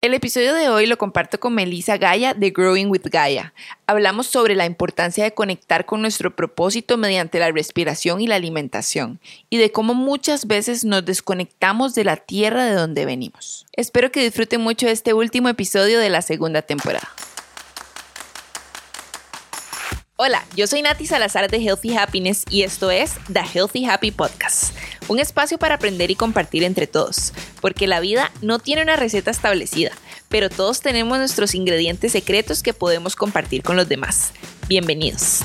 El episodio de hoy lo comparto con Melissa Gaia de Growing with Gaia. Hablamos sobre la importancia de conectar con nuestro propósito mediante la respiración y la alimentación y de cómo muchas veces nos desconectamos de la tierra de donde venimos. Espero que disfruten mucho este último episodio de la segunda temporada. Hola, yo soy Nati Salazar de Healthy Happiness y esto es The Healthy Happy Podcast, un espacio para aprender y compartir entre todos, porque la vida no tiene una receta establecida, pero todos tenemos nuestros ingredientes secretos que podemos compartir con los demás. Bienvenidos.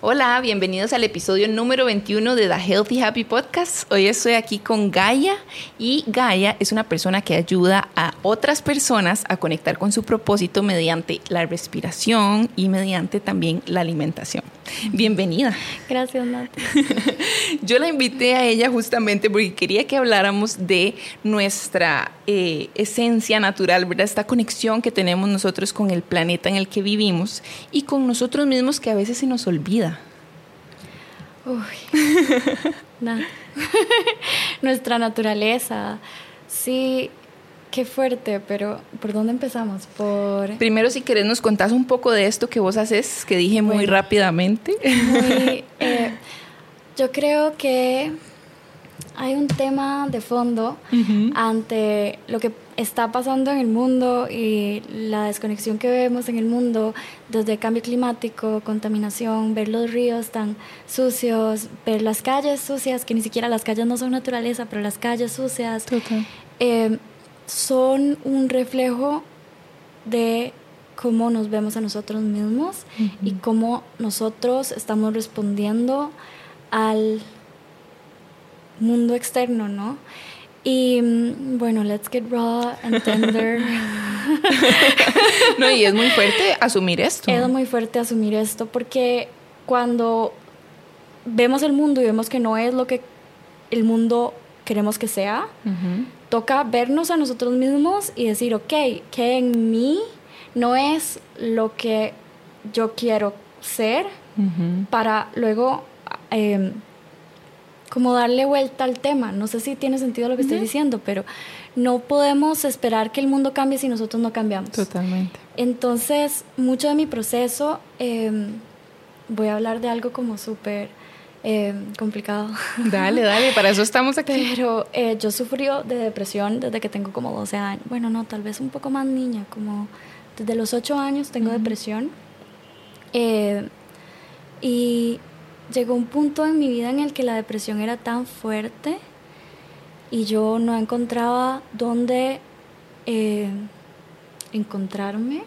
Hola, bienvenidos al episodio número 21 de The Healthy Happy Podcast. Hoy estoy aquí con Gaia y Gaia es una persona que ayuda a otras personas a conectar con su propósito mediante la respiración y mediante también la alimentación. Bienvenida. Gracias, Nati. Yo la invité a ella justamente porque quería que habláramos de nuestra eh, esencia natural, ¿verdad? Esta conexión que tenemos nosotros con el planeta en el que vivimos y con nosotros mismos que a veces se nos olvida. Uy, nada. Nuestra naturaleza. Sí, qué fuerte, pero ¿por dónde empezamos? Por... Primero, si querés, nos contás un poco de esto que vos haces, que dije muy rápidamente. Eh, yo creo que hay un tema de fondo ante lo que está pasando en el mundo y la desconexión que vemos en el mundo desde el cambio climático, contaminación, ver los ríos tan sucios, ver las calles sucias, que ni siquiera las calles no son naturaleza, pero las calles sucias, eh, son un reflejo de cómo nos vemos a nosotros mismos y cómo nosotros estamos respondiendo al mundo externo, ¿no? Y mm, bueno, let's get raw and tender. no, y es muy fuerte asumir esto. Es muy fuerte asumir esto porque cuando vemos el mundo y vemos que no es lo que el mundo queremos que sea, toca vernos a nosotros mismos y decir, ok, que en mí no es lo que yo quiero ser, para luego eh, como darle vuelta al tema. No sé si tiene sentido lo que estoy diciendo, pero no podemos esperar que el mundo cambie si nosotros no cambiamos. Totalmente. Entonces, mucho de mi proceso, em, voy a hablar de algo como súper em, complicado. Dale, dale, para eso estamos aquí. Pero eh, yo sufrió de depresión desde que tengo como 12 años. Bueno, no, tal vez un poco más niña, como desde los 8 años tengo depresión. Eh, y llegó un punto en mi vida en el que la depresión era tan fuerte y yo no encontraba dónde eh, encontrarme,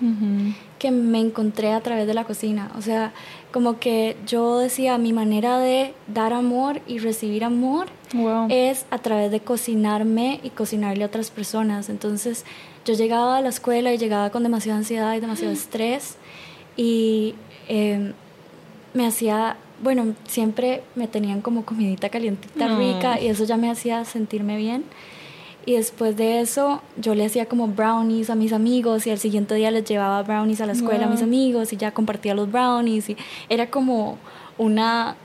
que me encontré a través de la cocina. O sea, como que yo decía, mi manera de dar amor y recibir amor es a través de cocinarme y cocinarle a otras personas. Entonces, yo llegaba a la escuela y llegaba con demasiada ansiedad y demasiado estrés y eh, me hacía bueno, siempre me tenían como comidita calientita rica y eso ya me hacía sentirme bien. Y después de eso, yo le hacía como brownies a mis amigos y al siguiente día les llevaba brownies a la escuela a mis amigos y ya compartía los brownies y era como una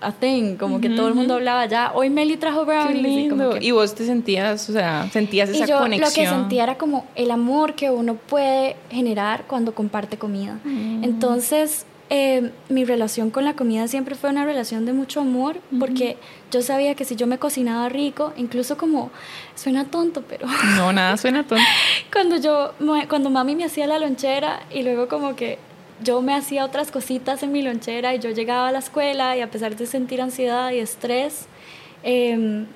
a thing, como que todo el mundo hablaba ya, hoy Meli trajo brownies. Y, vos te sentías, o sea, sentías esa y yo Lo que sentía era como el amor que uno puede generar cuando comparte comida. Mm. Entonces, eh, mi relación con la comida siempre fue una relación de mucho amor, porque yo sabía que si yo me cocinaba rico, incluso como suena tonto, pero no nada suena tonto. cuando yo cuando mami me hacía la lonchera y luego como que yo me hacía otras cositas en mi lonchera y yo llegaba a la escuela y a pesar de sentir ansiedad y estrés eh,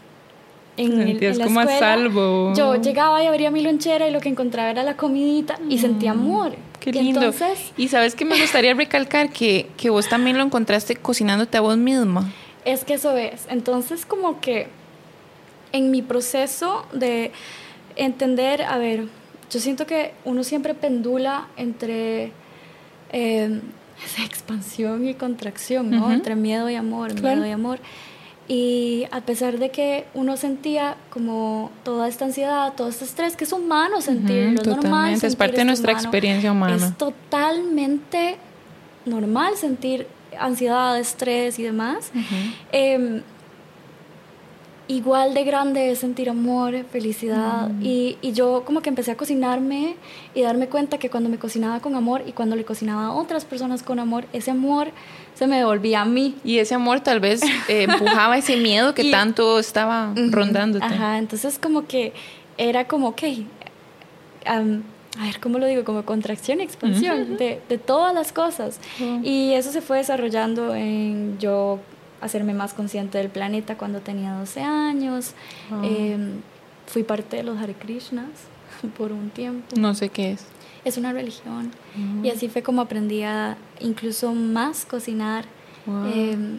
en, como a salvo. Yo llegaba y abría mi lonchera y lo que encontraba era la comidita y sentía mm, amor. Qué lindo. y sabes que me gustaría recalcar que, que vos también lo encontraste cocinándote a vos misma. Es que eso es. Entonces como que en mi proceso de entender, a ver, yo siento que uno siempre pendula entre eh, expansión y contracción, ¿no? Entre miedo y amor, miedo y amor. Y a pesar de que uno sentía como toda esta ansiedad, todo este estrés, que es humano sentirlo, es normal. es parte de nuestra experiencia humana. Es totalmente normal sentir ansiedad, estrés y demás. Em, igual de grande es sentir amor, felicidad. Mm. Y, y yo como que empecé a cocinarme y darme cuenta que cuando me cocinaba con amor y cuando le cocinaba a otras personas con amor, ese amor se me devolvía a mí. Y ese amor tal vez eh, empujaba ese miedo que Y- tanto estaba Ujú, rondándote. Ajá, entonces como que era como, ok, am, a ver, ¿cómo lo digo? Como contracción y expansión de, de todas las cosas. Y eso se fue desarrollando en yo hacerme más consciente del planeta cuando tenía 12 años. Ah. Em, fui parte de los Hare Krishnas por un tiempo. No sé qué es. Es una religión. Mm. Y así fue como aprendí a incluso más cocinar Wow. em,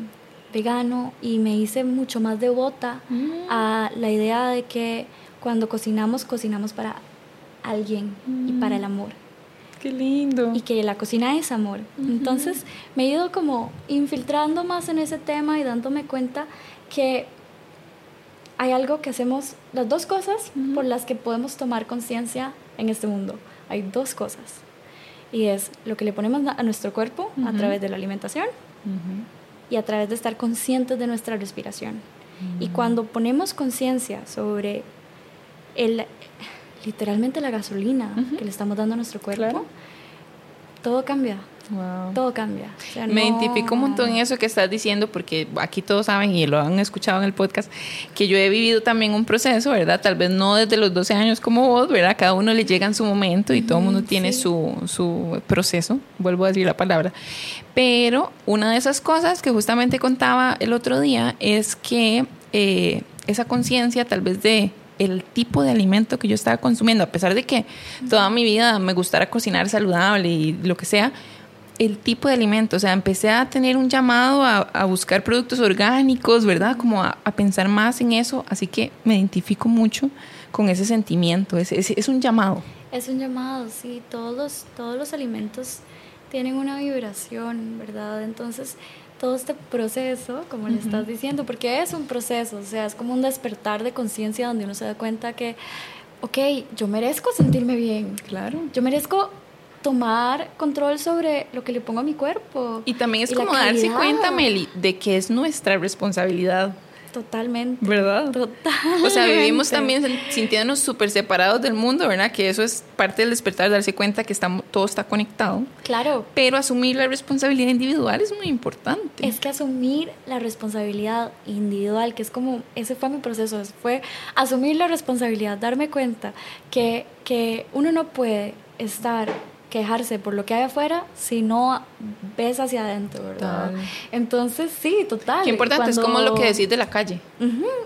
vegano y me hice mucho más devota Mm. a la idea de que cuando cocinamos, cocinamos para alguien y para el amor. Qué lindo. Y que la cocina es amor. Entonces me he ido como infiltrando más en ese tema y dándome cuenta que hay algo que hacemos, las dos cosas por las que podemos tomar conciencia en este mundo. Hay dos cosas. Y es lo que le ponemos a nuestro cuerpo a través de la alimentación y a través de estar conscientes de nuestra respiración. Y cuando ponemos conciencia sobre el, literalmente la gasolina Ujú. que le estamos dando a nuestro cuerpo, Claro. todo cambia, Wow. todo cambia. O sea, Me no- identifico un montón en eso que estás diciendo porque aquí todos saben y lo han escuchado en el podcast que yo he vivido también un proceso, ¿verdad? Tal vez no desde los 12 años como vos, ¿verdad? Cada uno le llega en su momento y todo el mundo tiene sí. su, su proceso, vuelvo a decir la palabra. Pero una de esas cosas que justamente contaba el otro día es que eh, esa conciencia tal vez de el tipo de alimento que yo estaba consumiendo, a pesar de que toda mi vida me gustara cocinar saludable y lo que sea, el tipo de alimento, o sea, empecé a tener un llamado a, buscar productos orgánicos, ¿verdad? Como a, a pensar más en eso, así que me identifico mucho con ese sentimiento, es, es, es un llamado. Es un llamado, sí, todos los, todos los alimentos tienen una vibración, ¿verdad? Entonces, todo este proceso, como le estás diciendo, porque es un proceso, o sea, es como un despertar de conciencia donde uno se da cuenta que, ok, yo merezco sentirme bien, Claro. yo merezco tomar control sobre lo que le pongo a mi cuerpo. Y también es Y como darse cuenta, Meli, de que es nuestra responsabilidad, Totalmente. ¿verdad? Total. O sea, vivimos también sintiéndonos súper separados del mundo, ¿verdad? Que eso es parte del despertar, darse cuenta que estamos, todo está conectado. Claro, Pero asumir la responsabilidad individual es muy importante. Es que asumir la responsabilidad individual, que es como, ese fue mi proceso, fue asumir la responsabilidad, darme cuenta que, que uno no puede estar, quejarse por lo que hay afuera si no ves hacia adentro, ¿verdad? Total. Entonces, sí, total. Qué importante, es como lo que Cuando- decís de la calle.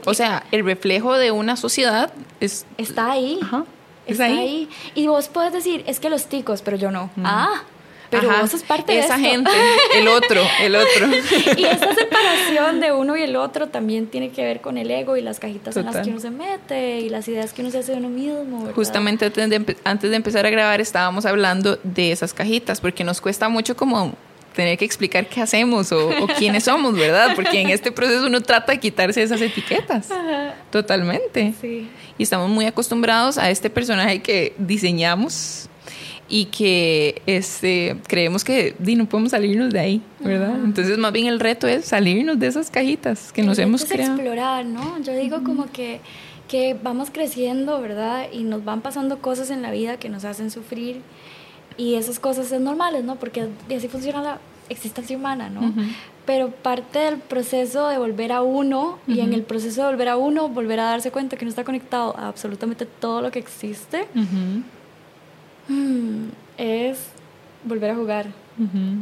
O sea, el reflejo de una sociedad es... Está ahí. Ajá, Está ahí. ahí. Y vos puedes decir, es que los ticos, pero yo no. Ah, pero Ajá, vos sos parte de Esa esto. gente, el otro, el otro. y esa separación de uno y el otro también tiene que ver con el ego y las cajitas en las Total. que uno se mete y las ideas que uno se hace de uno mismo. ¿verdad? Justamente antes de, antes de empezar a grabar estábamos hablando de esas cajitas, porque nos cuesta mucho como tener que explicar qué hacemos o, o quiénes somos, ¿verdad? Porque en este proceso uno trata de quitarse esas etiquetas. Ajá, Totalmente. Sí. Y estamos muy acostumbrados a este personaje que diseñamos y que este, creemos que di, no podemos salirnos de ahí, ¿verdad? Ajá. Entonces, más bien el reto es salirnos de esas cajitas que nos El hemos reto es creado. explorar, ¿no? Yo digo como que, que vamos creciendo, ¿verdad? Y nos van pasando cosas en la vida que nos hacen sufrir. Y esas cosas es normales, ¿no? Porque así funciona la existencia humana, ¿no? Pero parte del proceso de volver a uno y en el proceso de volver a uno, volver a darse cuenta que no está conectado a absolutamente todo lo que existe, Ujú, mm, es volver a jugar.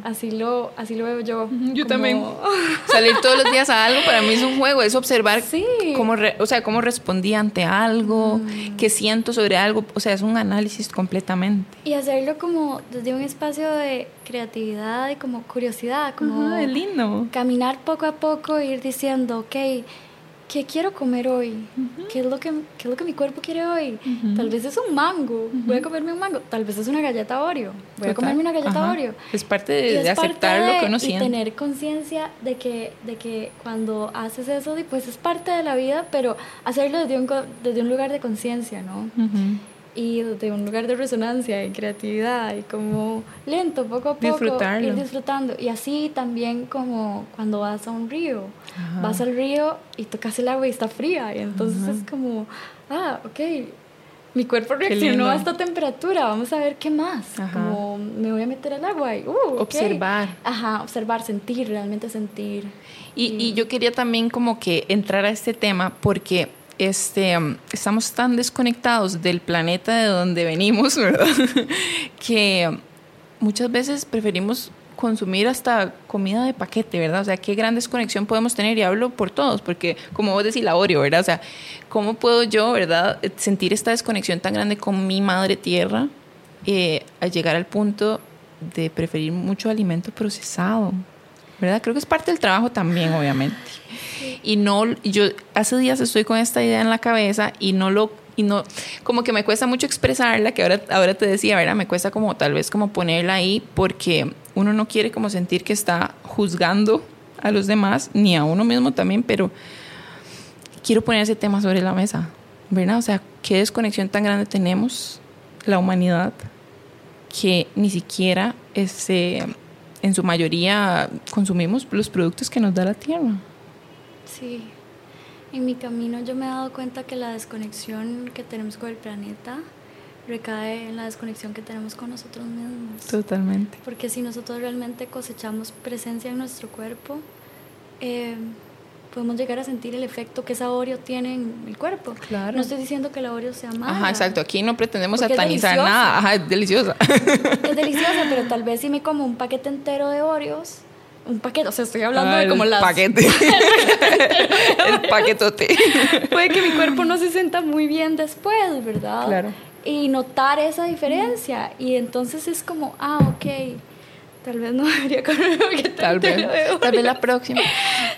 Así lo, así lo veo yo. Yo como- también. Salir todos los días a algo para mí es un juego, es observar Sí. cómo, re- o sea, cómo respondí ante algo, Mm. qué siento sobre algo, o sea, es un análisis completamente. Y hacerlo como desde un espacio de creatividad y como curiosidad, como es lindo. caminar poco a poco e ir diciendo, ok, ¿qué quiero comer hoy? ¿Qué, es lo que, ¿Qué es lo que mi cuerpo quiere hoy? Ujú. Tal vez es un mango, voy a comerme un mango. Tal vez es una galleta Oreo, voy a Total. comerme una galleta Ajá. Oreo. Es parte Y de, es de parte aceptar lo de- que uno y siente. tener conciencia de que, de que cuando haces eso, pues es parte de la vida, pero hacerlo desde un, desde un lugar de conciencia, ¿no? Y de un lugar de resonancia y creatividad y como lento, poco a poco, ir disfrutando. Y así también como cuando vas a un río, vas al río y tocas el agua y está fría y entonces es como, ah, ok, mi cuerpo reaccionó a esta temperatura, vamos a ver qué más. Ajá. Como me voy a meter al agua y, uh, ok. Observar. Ajá, observar, sentir, realmente sentir. Y, y yo quería también como que entrar a este tema porque este, estamos tan desconectados del planeta de donde venimos, ¿verdad? que muchas veces preferimos consumir hasta comida de paquete, ¿verdad? O sea, qué gran desconexión podemos tener, y hablo por todos, porque como vos decís, la Oreo, ¿verdad? O sea, ¿cómo puedo yo, ¿verdad? Sentir esta desconexión tan grande con mi madre tierra eh, a llegar al punto de preferir mucho alimento procesado, ¿verdad? Creo que es parte del trabajo también, obviamente. Y no, yo hace días estoy con esta idea en la cabeza y no lo, y no, como que me cuesta mucho expresarla, que ahora, ahora te decía, ¿verdad? Me cuesta como tal vez como ponerla ahí porque uno no quiere como sentir que está juzgando a los demás, ni a uno mismo también, pero quiero poner ese tema sobre la mesa, ¿verdad? O sea, qué desconexión tan grande tenemos la humanidad que ni siquiera este, en su mayoría consumimos los productos que nos da la tierra. Sí. En mi camino yo me he dado cuenta que la desconexión que tenemos con el planeta recae en la desconexión que tenemos con nosotros mismos. Totalmente. Porque si nosotros realmente cosechamos presencia en nuestro cuerpo, eh, podemos llegar a sentir el efecto que esa Oreo tiene en el cuerpo. Claro. No estoy diciendo que la Oreo sea mala. Ajá, exacto. Aquí no pretendemos satanizar nada. Ajá, es deliciosa. Es deliciosa, pero tal vez si me como un paquete entero de Oreos, un paquete, o sea, estoy hablando Ah, de como el las... paquete. el paquetote. puede que mi cuerpo no se sienta muy bien después, ¿verdad? Claro. Y notar esa diferencia. Y entonces es como, ah, ok, tal vez no debería comer porque Tal vez. Tal vez la próxima.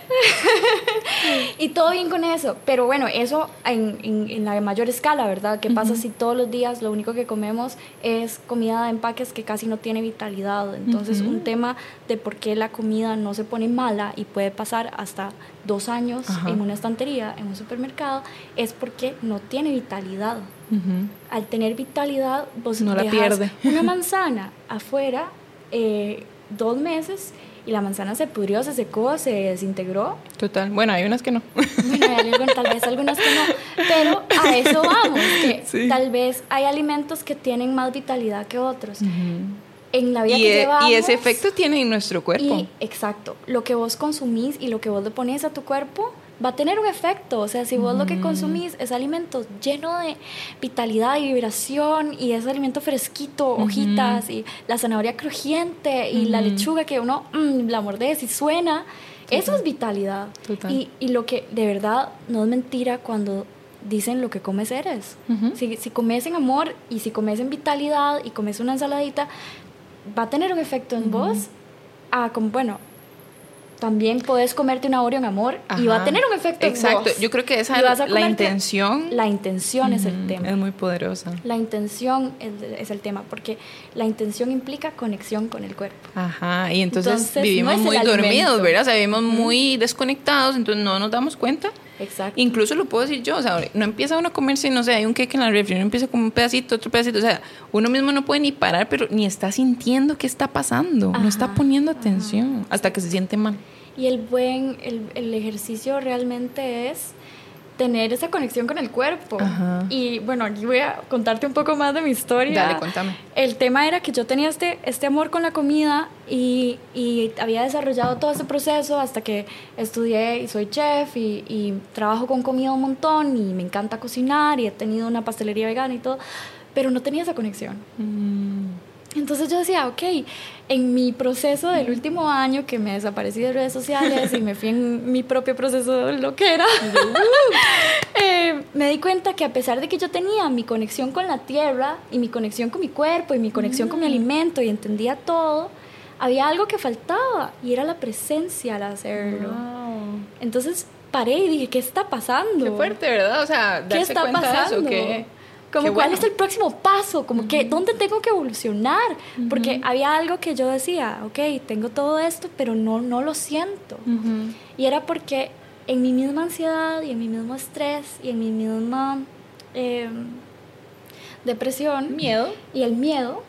Y todo bien con eso. Pero bueno, eso en, en, en la mayor escala, ¿verdad? ¿Qué pasa si todos los días lo único que comemos es comida de empaques que casi no tiene vitalidad? Entonces, un tema de por qué la comida no se pone mala y puede pasar hasta dos años Ajá. en una estantería, en un supermercado, es porque no tiene vitalidad. Al tener vitalidad, vos No la pierde. una manzana afuera eh, dos meses y la manzana se pudrió, se secó, se desintegró. Total. Bueno, hay unas que no. Bueno, hay tal vez algunas que no, pero a eso vamos, que Sí. tal vez hay alimentos que tienen más vitalidad que otros. En la vida Y, que llevamos... y ese efecto tiene en nuestro cuerpo. y- exacto, lo que vos consumís y lo que vos le pones a tu cuerpo va a tener un efecto. O sea, si vos lo que consumís es alimento lleno de vitalidad y vibración y es alimento fresquito, hojitas y la zanahoria crujiente y la lechuga que uno mm, la mordés y suena, eso es vitalidad. Total. Y, y lo que de verdad no es mentira cuando dicen lo que comes eres. Ujú. si, si comes en amor y si comes en vitalidad y comes una ensaladita, va a tener un efecto en vos. Ah, como bueno, también puedes comerte una Oreo en amor y va a tener un efecto Exacto. en. Yo creo que esa a la intención. La intención es el tema. Es muy poderosa. La intención es, es el tema, porque la intención implica conexión con el cuerpo. Ajá, y entonces, Entonces, vivimos no es muy dormidos. ¿verdad? O sea, vivimos muy desconectados, entonces no nos damos cuenta. Exacto. Incluso lo puedo decir yo, o sea, no empieza uno a comerse, no sé, hay un cake en la refri, uno empieza con un pedacito, otro pedacito, o sea, uno mismo no puede ni parar, pero ni está sintiendo qué está pasando, no está poniendo atención hasta que se siente mal. Y el buen, el, el ejercicio realmente es tener esa conexión con el cuerpo. Ajá. Y bueno, aquí voy a contarte un poco más de mi historia. Dale, contame. El tema era que yo tenía este, este amor con la comida y, y había desarrollado todo ese proceso hasta que estudié y soy chef y, y trabajo con comida un montón y me encanta cocinar y he tenido una pastelería vegana y todo, pero no tenía esa conexión. Entonces yo decía, ok, en mi proceso del último año que me desaparecí de redes sociales y me fui en mi propio proceso de lo que era, eh, me di cuenta que a pesar de que yo tenía mi conexión con la tierra y mi conexión con mi cuerpo y mi conexión con mi alimento y entendía todo, había algo que faltaba y era la presencia al hacerlo. Entonces paré y dije, ¿qué está pasando? Qué fuerte, ¿verdad? O sea, ¿Qué está cuenta de eso, pasando? Como cuál es el próximo paso, como que dónde tengo que evolucionar, porque había algo que yo decía, ok, tengo todo esto, pero no, no lo siento. Ujú. Y era porque en mi misma ansiedad y en mi mismo estrés y en mi misma eh, depresión, Miedo. y el miedo,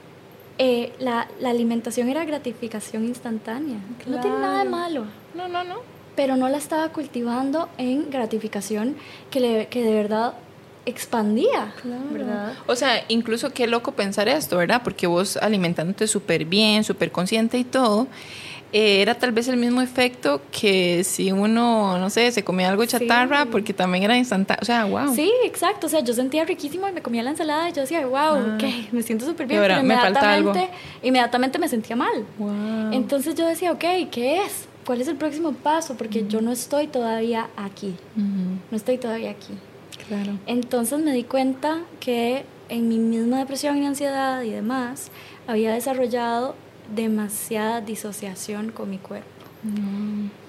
eh, la, la alimentación era gratificación instantánea. que No tiene nada de Claro. malo. No, no, no. pero no la estaba cultivando en gratificación que, le, que de verdad expandía, ¿verdad? O sea, incluso qué loco pensar esto, ¿verdad? Porque vos alimentándote súper bien, súper consciente y todo, eh, era tal vez el mismo efecto que si uno, no sé, se comía algo chatarra, Sí. porque también era instantáneo. O sea, wow. Sí, exacto. O sea, yo sentía riquísimo y me comía la ensalada y yo decía, wow, Ah. ok, me siento súper bien. pero me falta algo. inmediatamente, inmediatamente me sentía mal. Wow. Entonces yo decía, ok, ¿qué es? ¿Cuál es el próximo paso? Porque yo no estoy todavía aquí. No estoy todavía aquí. Claro. Entonces me di cuenta que en mi misma depresión y ansiedad y demás había desarrollado demasiada disociación con mi cuerpo.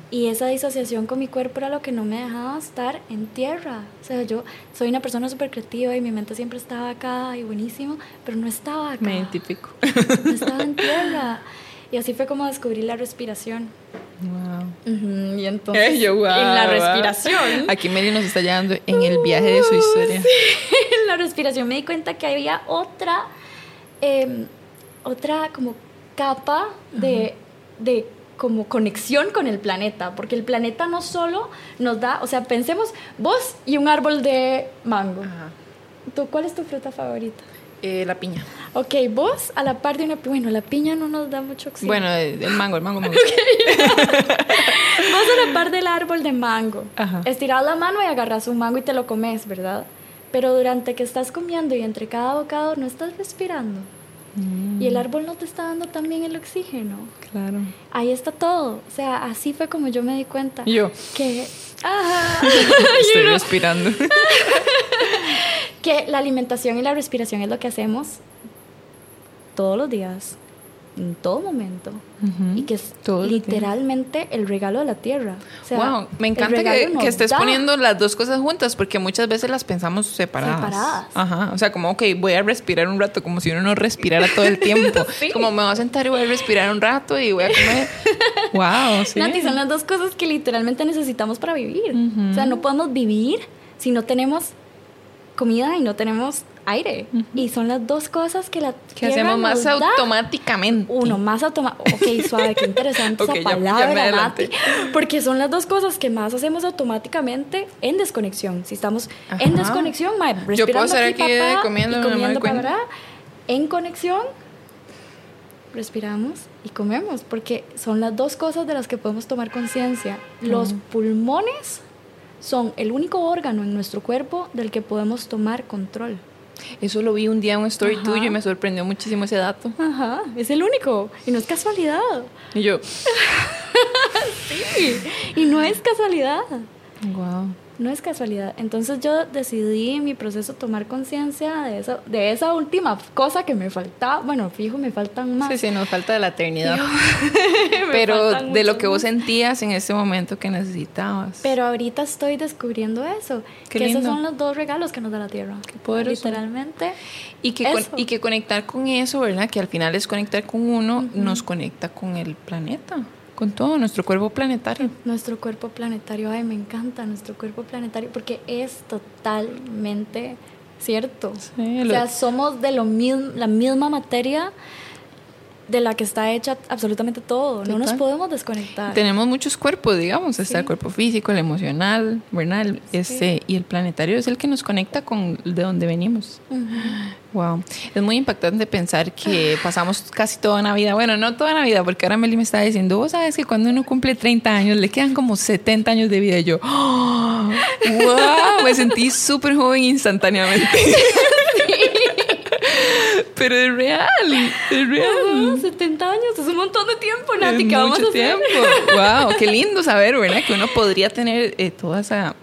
Y esa disociación con mi cuerpo era lo que no me dejaba estar en tierra. O sea, yo soy una persona súper creativa y mi mente siempre estaba acá y buenísimo, pero no estaba acá. Me identifico. No estaba en tierra. Y así fue como descubrí la respiración. Wow. Y entonces, yo, guau, en la respiración, Aquí Meli nos está llevando en el viaje de su historia. en la respiración me di cuenta que había otra, eh, otra como capa de, de como conexión con el planeta, porque el planeta no solo nos da, o sea, pensemos vos y un árbol de mango. Ajá. ¿Tú, ¿Cuál es tu fruta favorita? Eh, la piña. Ok, vos a la par de una, bueno, la piña no nos da mucho oxígeno. Bueno, el mango, el mango me gusta. Vos a la par del árbol de mango. Ajá. Estiras la mano y agarras un mango y te lo comes, ¿verdad? Pero durante que estás comiendo y entre cada bocado no estás respirando. Y el árbol no te está dando también el oxígeno. Claro. Ahí está todo. O sea, así fue como yo me di cuenta. Yo. Que, Ajá. Estoy respirando. que la alimentación y la respiración es lo que hacemos todos los días, en todo momento. Y que es literalmente el regalo de la tierra. O sea, wow, me encanta que, estés da. poniendo las dos cosas juntas porque muchas veces las pensamos separadas. Separadas. Ajá, o sea, como, ok, voy a respirar un rato, como si uno no respirara todo el tiempo. Sí. Como me voy a sentar y voy a respirar un rato y voy a comer. wow, sí. Nati, son las dos cosas que literalmente necesitamos para vivir. O sea, no podemos vivir si no tenemos comida y no tenemos aire. Y son las dos cosas que la que hacemos más da. automáticamente. Uno, más automático. Ok, suave, qué interesante esa ya- ya me palabra. Nati. Porque son las dos cosas que más hacemos automáticamente en desconexión. Si estamos en desconexión, mae, Yo puedo respirando estar aquí, papá, comiendo, y comiendo para En conexión, respiramos y comemos. Porque son las dos cosas de las que podemos tomar conciencia. Los pulmones son el único órgano en nuestro cuerpo del que podemos tomar control. Eso lo vi un día en un story Ajá. tuyo y me sorprendió muchísimo ese dato. Ajá, es el único. Y no es casualidad. Y yo, Sí, y no es casualidad. wow. No es casualidad. Entonces yo decidí en mi proceso tomar conciencia de esa, de esa última cosa que me faltaba. Bueno, fijo, me faltan más. Sí, sí, nos falta de la eternidad. Pero de lo que vos sentías en ese momento que necesitabas. Pero ahorita estoy descubriendo eso. Qué que esos son los dos regalos que nos da la tierra. Qué poderoso. Literalmente. Y que, con- Eso. y que conectar con eso, ¿verdad? Que al final es conectar con uno, nos conecta con el planeta, con todo nuestro cuerpo planetario. Nuestro cuerpo planetario, ay, me encanta nuestro cuerpo planetario porque es totalmente cierto. Sí, o lo- sea, somos de lo mismo, la misma materia de la que está hecha absolutamente todo. No nos podemos desconectar. Tenemos muchos cuerpos, digamos, está el Sí. cuerpo físico, el emocional, ¿verdad? Este, y el planetario es el que nos conecta con de donde venimos. Wow. Es muy impactante pensar que pasamos casi toda una vida, bueno, no toda una vida, porque ahora Meli me está diciendo, vos sabes que cuando uno cumple 30 años le quedan como 70 años de vida. Y yo, ¡oh! wow, me sentí súper joven instantáneamente. Pero es real, es real. Ah, 70 años, es un montón de tiempo, Es Nati, ¿qué vamos a hacer? tiempo. Wow, qué lindo saber, ¿verdad? Que uno podría tener eh, toda esa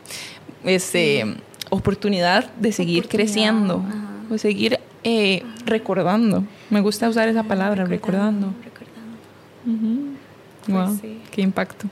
este, oportunidad de seguir Oportunidad, creciendo, ajá. o seguir eh, recordando. Me gusta usar esa palabra, recordando. Recordando. Ujú. Wow, qué impacto.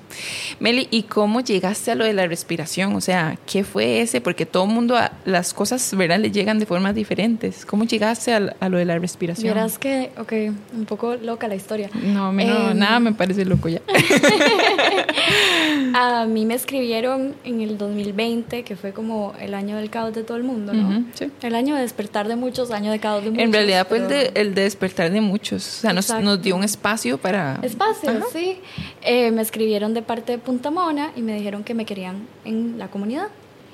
Meli, ¿y cómo llegaste a lo de la respiración? O sea, ¿qué fue ese? Porque todo el mundo, las cosas, ¿verdad? Le llegan de formas diferentes. ¿Cómo llegaste a, lo de la respiración? Verás que, ok, un poco loca la historia. No, a no, nada me parece loco ya. a mí me escribieron en el 2020, que fue como el año del caos de todo el mundo, ¿no? sí. El año de despertar de muchos, año de caos de muchos. En realidad fue el, de, el de despertar de muchos. O sea, nos, nos, dio un espacio para... Espacio, sí. Eh, me escribieron de parte de Punta Mona y me dijeron que me querían en la comunidad.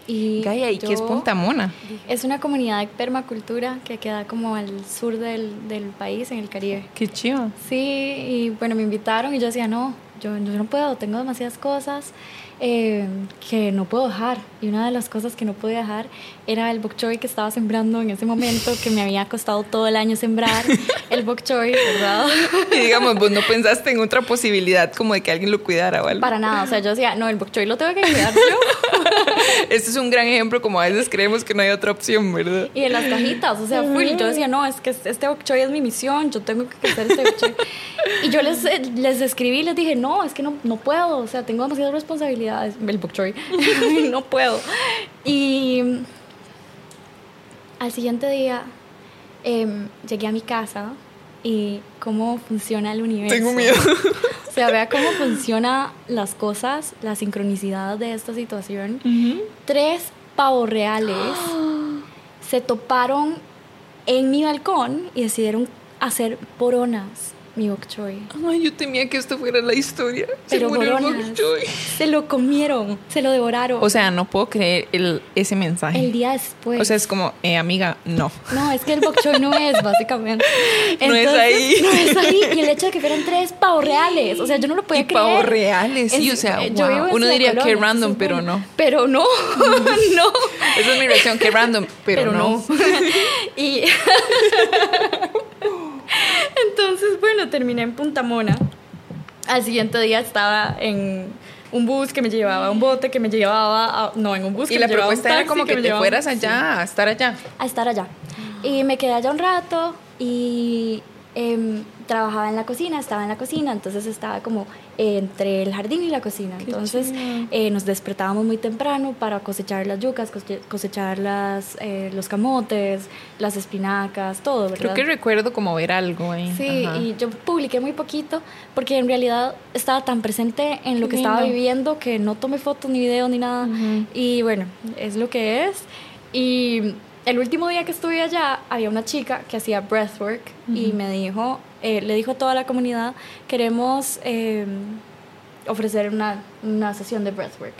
Y ¿y qué es Punta Mona? Es una comunidad de permacultura que queda como al sur del, del país, en el Caribe. Qué chido. Sí, y bueno, me invitaron y yo decía, no, yo, yo no puedo, tengo demasiadas cosas. Eh, que no puedo dejar. Y una de las cosas que no podía dejar era el bok choy que estaba sembrando en ese momento, que me había costado todo el año sembrar el bok choy, ¿verdad? Y digamos, vos no pensaste en otra posibilidad como de que alguien lo cuidara o algo. Para nada, o sea, yo decía, no, el bok choy lo tengo que cuidar yo. este es un gran ejemplo, como a veces creemos que no hay otra opción, ¿verdad? Y en las cajitas, o sea, fui, yo decía, no, es que este bok choy es mi misión, yo tengo que hacer este bok choy. Y yo les, les escribí y les dije, no, es que no, no puedo, o sea, tengo demasiadas responsabilidades, el bok choy, no puedo. Y al siguiente día em, llegué a mi casa y cómo funciona el universo. Tengo miedo. O sea, vea cómo funcionan las cosas, la sincronicidad de esta situación. Tres pavos reales se toparon en mi balcón y decidieron hacer poronas mi bok choy. Ay, yo temía que esto fuera la historia. Pero se murió el choy. Se lo comieron, se lo devoraron. O sea, no puedo creer el, ese mensaje. El día después. O sea, es como, eh, amiga, no. No, es que el bok choy no es, básicamente. no es ahí. No es ahí. Y el hecho de que fueran tres pavos reales. O sea, yo no lo podía creer. Pavos reales, sí. o sea, wow. uno diría que random, pero no. Pero no. no. Esa es mi reacción, que random, pero, no. y. Entonces, bueno, terminé en Punta Mona. Al siguiente día estaba en un bus que me llevaba, un bote que me llevaba, a, no, en un bus que y la propuesta era como que, te fueras allá, a estar allá. A estar allá. Y me quedé allá un rato y Em, trabajaba en la cocina, estaba en la cocina, entonces estaba como entre el jardín y la cocina. entonces eh, nos despertábamos muy temprano para cosechar las yucas, cosechar las, eh, los camotes, las espinacas, todo, ¿verdad? Creo que recuerdo como ver algo ahí. Sí, y yo publiqué muy poquito porque en realidad estaba tan presente en lo que estaba viviendo que no tomé fotos ni videos ni nada. Y bueno, es lo que es. Y el último día que estuve allá había una chica que hacía breathwork y me dijo, eh, le dijo a toda la comunidad, queremos em, ofrecer una, una, sesión de breathwork.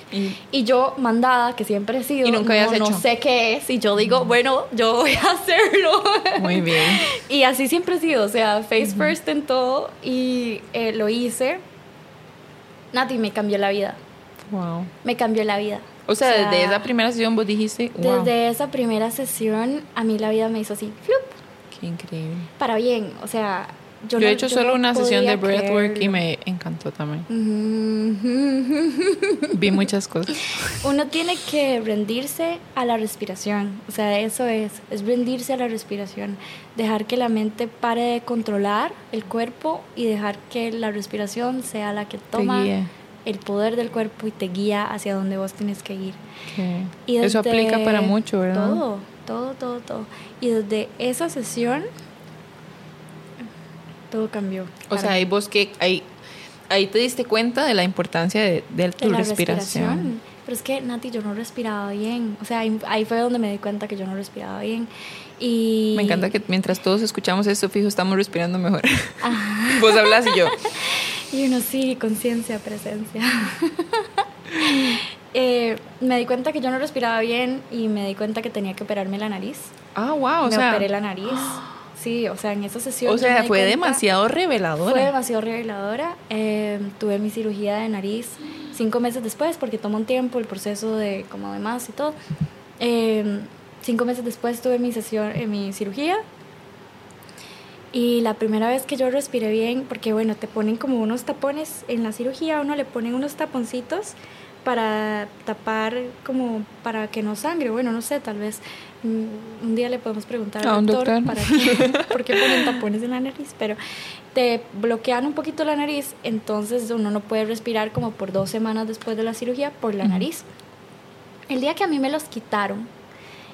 Y, yo, mandada, que siempre he sido, ¿Y nunca no, no, sé qué es, y yo digo, bueno, yo voy a hacerlo. Muy bien. y así siempre he sido, o sea, face first en todo, y eh, lo hice. Nati, me cambió la vida. Wow. Me cambió la vida. O sea, desde esa primera sesión vos dijiste, Desde esa primera sesión a mí la vida me hizo así, ¡flup! Qué increíble. Para bien, o sea, yo, he hecho solo una sesión de breathwork y me encantó también. Vi muchas cosas. Uno tiene que rendirse a la respiración, o sea, eso es, es rendirse a la respiración, dejar que la mente pare de controlar el cuerpo y dejar que la respiración sea la que toma el poder del cuerpo y te guía hacia donde vos tienes que ir. Y Eso aplica para mucho, ¿verdad? Todo, todo, todo, todo. Y desde esa sesión, todo cambió. O sea, ahí vos que ahí, ahí te diste cuenta de la importancia de, de tu respiración. Pero es que, Nati, yo no respiraba bien. O sea, ahí, fue donde me di cuenta que yo no respiraba bien. Y... Me encanta que mientras todos escuchamos esto, fijo, estamos respirando mejor. Vos hablas y yo. Y uno sí, conciencia, presencia. Eh, me di cuenta que yo no respiraba bien y me di cuenta que tenía que operarme la nariz. Ah, wow. Me o sea, operé la nariz. Sí, o sea, en esa sesión. O sea, fue demasiado reveladora. Fue demasiado reveladora. Eh, tuve mi cirugía de nariz cinco meses después, porque toma un tiempo el proceso de como demás y todo. Eh, cinco meses después tuve mi sesión, mi cirugía y la primera vez que yo respiré bien, porque bueno, te ponen como unos tapones en la cirugía, uno le ponen unos taponcitos para tapar, como para que no sangre. Bueno, no sé, tal vez mm, un día le podemos preguntar A al doctor, doctor. para qué, por qué ponen tapones en la nariz, pero te bloquean un poquito la nariz, entonces uno no puede respirar como por dos semanas después de la cirugía por la nariz. El día que a mí me los quitaron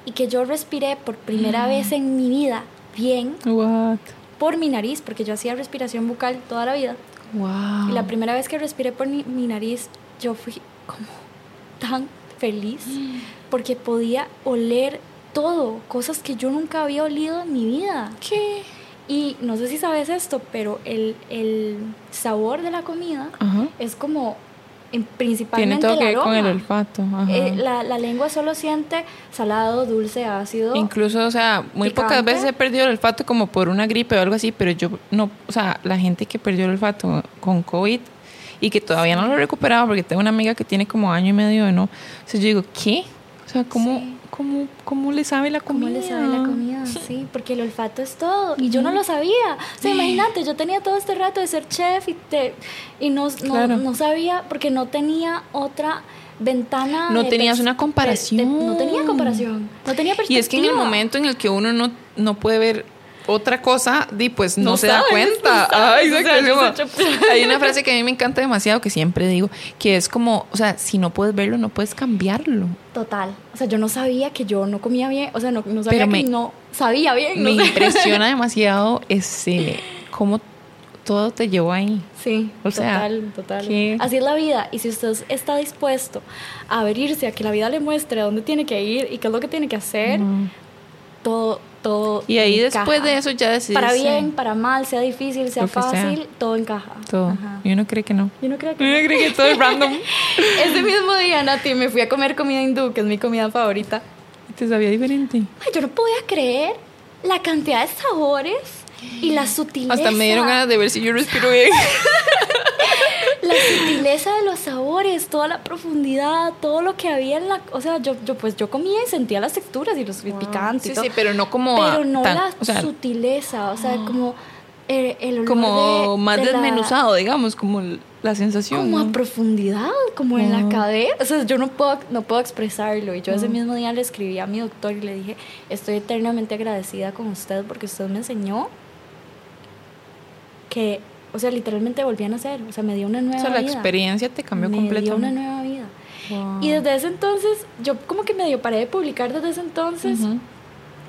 y que yo respiré por primera vez en mi vida bien What? por mi nariz, porque yo hacía respiración bucal toda la vida, Wow. y la primera vez que respiré por mi, mi nariz, yo fui como tan feliz porque podía oler todo, cosas que yo nunca había olido en mi vida. ¿Qué? Y no sé si sabes esto, pero el, el sabor de la comida es como en- Tiene principalmente todo que ver con el olfato. Ajá. Eh, la, la lengua solo siente salado, dulce, ácido. Incluso, o sea, muy pocas Picante. veces he perdido el olfato como por una gripe o algo así, pero yo no, o sea, la gente que perdió el olfato con COVID y que todavía no lo he recuperado porque tengo una amiga que tiene como año y medio de no. O sea, yo digo, ¿qué? O sea, ¿cómo, Sí. Cómo, cómo le sabe la comida? ¿Cómo le sabe la comida? Sí, porque el olfato es todo. Y yo no lo sabía. O sea, imagínate, yo tenía todo este rato de ser chef y, te, y no, no, Claro. no sabía porque no tenía otra ventana. No tenías una comparación. de- no tenía comparación. No tenía Y perspectiva. es que en el momento en el que uno no, no puede ver otra cosa, di, pues no, No se da cuenta. no sabes, Ay, o sea, como- hay una frase que a mí me encanta demasiado que siempre digo, que es como, o sea, si no puedes verlo, no puedes cambiarlo. Total. O sea, yo no sabía que yo no comía bien. O sea, no, no sabía Pero que me- no sabía bien. Me no sé. impresiona demasiado ese cómo todo te llevó ahí. Sí, O sea, total, total. ¿qué? Así es la vida. Y si usted está dispuesto a abrirse, a que la vida le muestre a dónde tiene que ir y qué es lo que tiene que hacer, Mm. todo, todo. Y ahí encaja. después de eso ya decides. Para bien, para mal, sea difícil, sea que fácil, todo encaja. todo. Ajá. Y uno cree que no. Yo no creo Uno que. cree que todo es random. Ese mismo día, Nati, me fui a comer comida hindú, que es mi comida favorita. Y te sabía diferente. Ay, yo no podía creer la cantidad de sabores y la sutileza. Hasta me dieron ganas de ver si yo respiro bien. La sutileza de los sabores, toda la profundidad, todo lo que había en la... O sea, yo, yo pues yo comía y sentía las texturas y los picantes y Sí, todo. sí, pero no como. pero no tan- la o sea, sutileza, o sea, como el, el olor como de- más de la- desmenuzado, digamos, como la sensación. como ¿no? a profundidad, como en la cadera. O sea, yo no puedo, no puedo expresarlo. Y yo ese mismo día le escribí a mi doctor y le dije, estoy eternamente agradecida con usted porque usted me enseñó que, o sea, literalmente volví a nacer. O sea, me dio una nueva O sea, la vida. experiencia te cambió me dio una completamente. nueva vida. Wow. Y desde ese entonces, yo como que medio paré de publicar desde ese entonces.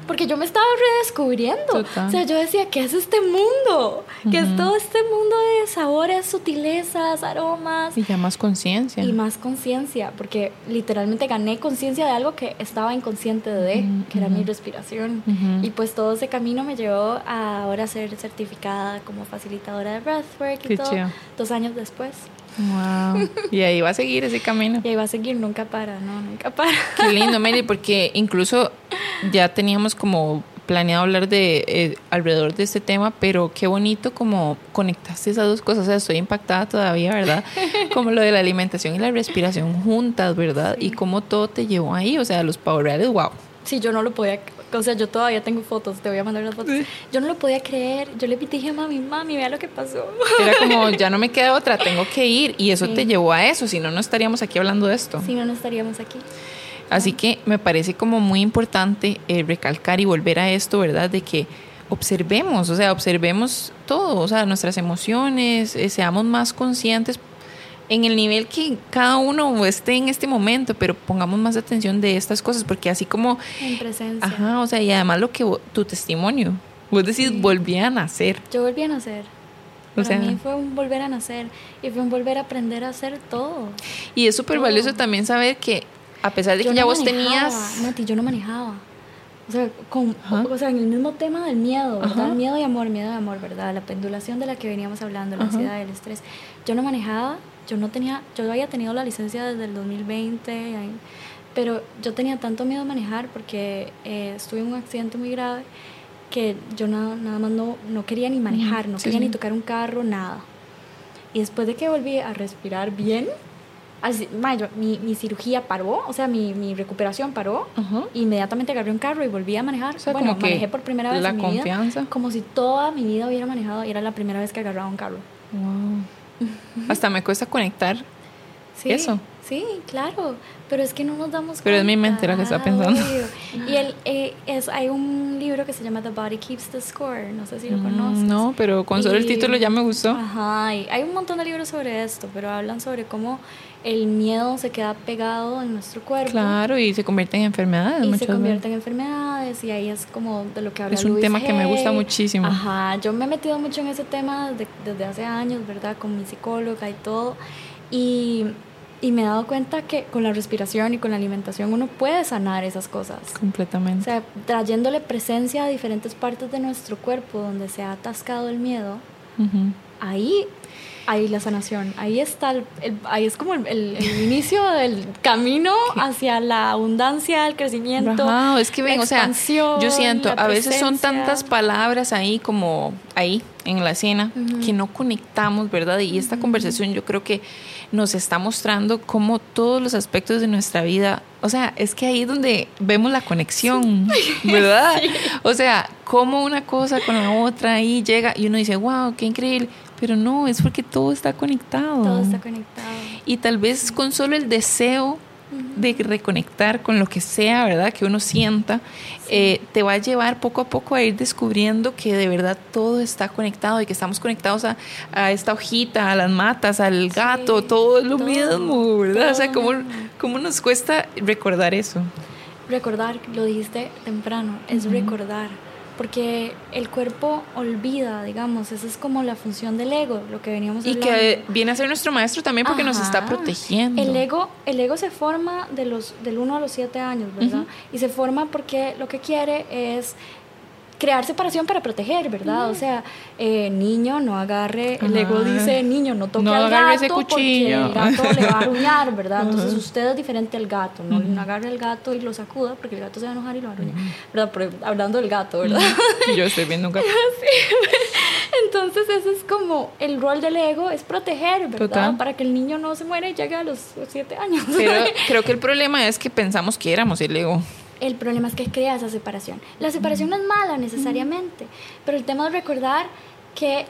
Porque yo me estaba redescubriendo. Total. O sea, yo decía, ¿qué es este mundo? ¿Qué es todo este mundo de sabores, sutilezas, aromas? Y ya más conciencia. Y más conciencia, porque literalmente gané conciencia de algo que estaba inconsciente de, Ujú, que era mi respiración. Y pues todo ese camino me llevó a ahora ser certificada como facilitadora de breathwork y Qué todo, chido. dos años después. Wow. Y ahí va a seguir ese camino. Y ahí va a seguir, nunca para, no, nunca para. Qué lindo, Meli, porque incluso ya teníamos como planeado hablar de eh, alrededor de este tema, pero qué bonito como conectaste esas dos cosas. O sea, estoy impactada todavía, ¿verdad? Como lo de la alimentación y la respiración juntas, ¿verdad? Y cómo todo te llevó ahí. O sea, los pavos reales, wow. Sí, yo no lo podía, o sea, yo todavía tengo fotos, te voy a mandar las fotos. Yo no lo podía creer, yo le dije a mami, mami, vea lo que pasó. Era como, ya no me queda otra, tengo que ir. Y eso Sí. te llevó a eso, si no, no estaríamos aquí hablando de esto. Si no, no estaríamos aquí. Así que me parece como muy importante eh, recalcar y volver a esto, ¿verdad? De que observemos, o sea, observemos todo, o sea, nuestras emociones, eh, seamos más conscientes en el nivel que cada uno esté en este momento, pero pongamos más atención de estas cosas, porque así como, En presencia. ajá, o sea, y además lo que tu testimonio, vos decís, Sí. volví a nacer. Yo volví a nacer. O Para sea- mí fue un volver a nacer y fue un volver a aprender a hacer todo. Y es súper valioso también saber que a pesar de que Yo ya no vos manejaba, tenías... Mati, yo no manejaba. O sea, con, Ajá. o sea, en el mismo tema del miedo, ¿verdad? Miedo y amor, miedo y amor, ¿verdad? La pendulación de la que veníamos hablando, la Ajá. ansiedad el estrés. Yo no manejaba, yo no tenía, yo había tenido la licencia desde el 2020, ahí, pero yo tenía tanto miedo a manejar porque eh, estuve en un accidente muy grave que yo nada, nada más no, no quería ni manejar, no Sí, quería sí. ni tocar un carro, nada. Y después de que volví a respirar bien, así, ma, yo- mi, mi cirugía paró, o sea, mi, mi recuperación paró. Ajá. Inmediatamente agarré un carro y volví a manejar. O sea, bueno, manejé por primera vez la en mi confianza. vida. Como si toda mi vida hubiera manejado y era la primera vez que agarraba un carro. Wow. Hasta me cuesta conectar Sí, Eso. Sí, claro, pero es que no nos damos Pero cuenta. es mi mente la que está pensando. Obvio. Y el, eh, es, hay un libro que se llama The Body Keeps the Score, no sé si lo conoces. Mm, No, pero con solo el título ya me gustó. Ajá, y hay un montón de libros sobre esto, pero hablan sobre cómo el miedo se queda pegado en nuestro cuerpo. Claro, y se convierte en enfermedades Y muchas se veces. convierte en enfermedades y ahí es como de lo que habla Es un Louise tema que me gusta muchísimo. Ajá, yo me he metido mucho en ese tema desde, desde hace años, ¿verdad? Con mi psicóloga y todo. Y, y me he dado cuenta que con la respiración y con la alimentación uno puede sanar esas cosas. O Completamente. sea, trayéndole presencia a diferentes partes de nuestro cuerpo donde se ha atascado el miedo, Ujú. Ahí hay la sanación. Ahí está, el, el- ahí es como el, inicio del camino hacia la abundancia, el crecimiento. Ajá, es que ven, o sea, yo siento, a veces son tantas palabras ahí como ahí en la escena que no conectamos, ¿verdad? Y esta conversación yo creo que nos está mostrando cómo todos los aspectos de nuestra vida, o sea, es que ahí es donde vemos la conexión, ¿verdad? O sea, cómo una cosa con la otra ahí llega y uno dice, wow, qué increíble, pero no, es porque todo está conectado. Todo está conectado. Y tal vez con solo el deseo de reconectar con lo que sea, ¿verdad? Que uno sienta, eh, te va a llevar poco a poco a ir descubriendo que de verdad todo está conectado y que estamos conectados a, a esta hojita, a las matas, al gato, todo es lo todo, mismo, ¿verdad? O sea, ¿cómo. ¿cómo nos cuesta recordar eso? Recordar, lo dijiste temprano, es recordar. Porque el cuerpo olvida, digamos, esa es como la función del ego, lo que veníamos Y hablando. que viene a ser nuestro maestro también porque nos está Ajá. protegiendo. El ego, el ego se forma de los, del 1 a los 7 años, ¿verdad? Ujú. Y se forma porque lo que quiere es crear separación para proteger, ¿verdad? O sea, eh, niño, no agarre, el ego Ajá. dice, niño, no toque No al agarre gato ese cuchillo. porque el gato le va a aruñar, ¿verdad? Entonces usted es diferente al gato, no, no agarre el gato y lo sacuda porque el gato se va a enojar y lo va a ¿verdad? Pero hablando del gato, ¿verdad? Yo estoy viendo un gato. Entonces ese es como el rol del ego, es proteger, ¿verdad? Total. Para que el niño no se muera y llegue a los 7 años. Pero creo que el problema es que pensamos que éramos el ego. El problema es que crea esa separación. La separación no es mala necesariamente, pero el tema es recordar que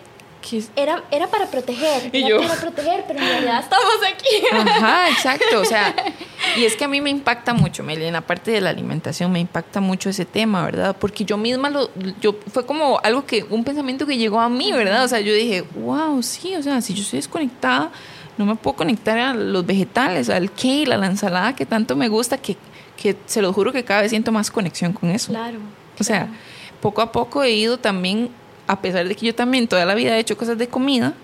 era, era para proteger, Y era yo. para proteger, pero en realidad estamos aquí. Ajá, exacto. O sea, y es que a mí me impacta mucho, Meli, en la parte de la alimentación me impacta mucho ese tema, ¿verdad? Porque yo misma lo, yo fue como algo que, un pensamiento que llegó a mí, ¿verdad? O sea, yo dije, wow, sí, o sea, si yo estoy desconectada, no me puedo conectar a los vegetales, al kale, a la ensalada que tanto me gusta, que, que se lo juro que cada vez siento más conexión con eso. Claro. O sea, poco a poco he ido también, a pesar de que yo también toda la vida he hecho cosas de comida,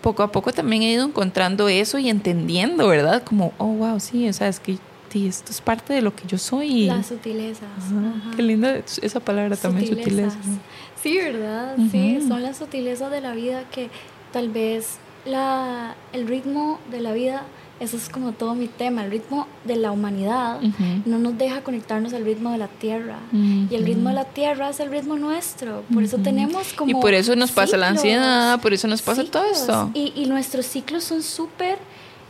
poco a poco también he ido encontrando eso y entendiendo, ¿verdad? Como, oh, wow, sí, o sea, es que sí, esto es parte de lo que yo soy. las sutilezas. Ajá, ajá. Qué linda esa palabra también, Sutilezas. sutileza. Sí, ¿verdad? Sí, son las sutilezas de la vida que tal vez la, el ritmo de la vida, eso es como todo mi tema, el ritmo de la humanidad no nos deja conectarnos al ritmo de la tierra. Y el ritmo de la tierra es el ritmo nuestro. Por eso tenemos como. Y por eso nos pasa la ansiedad, por eso nos pasa todo esto. Y, y nuestros ciclos son súper.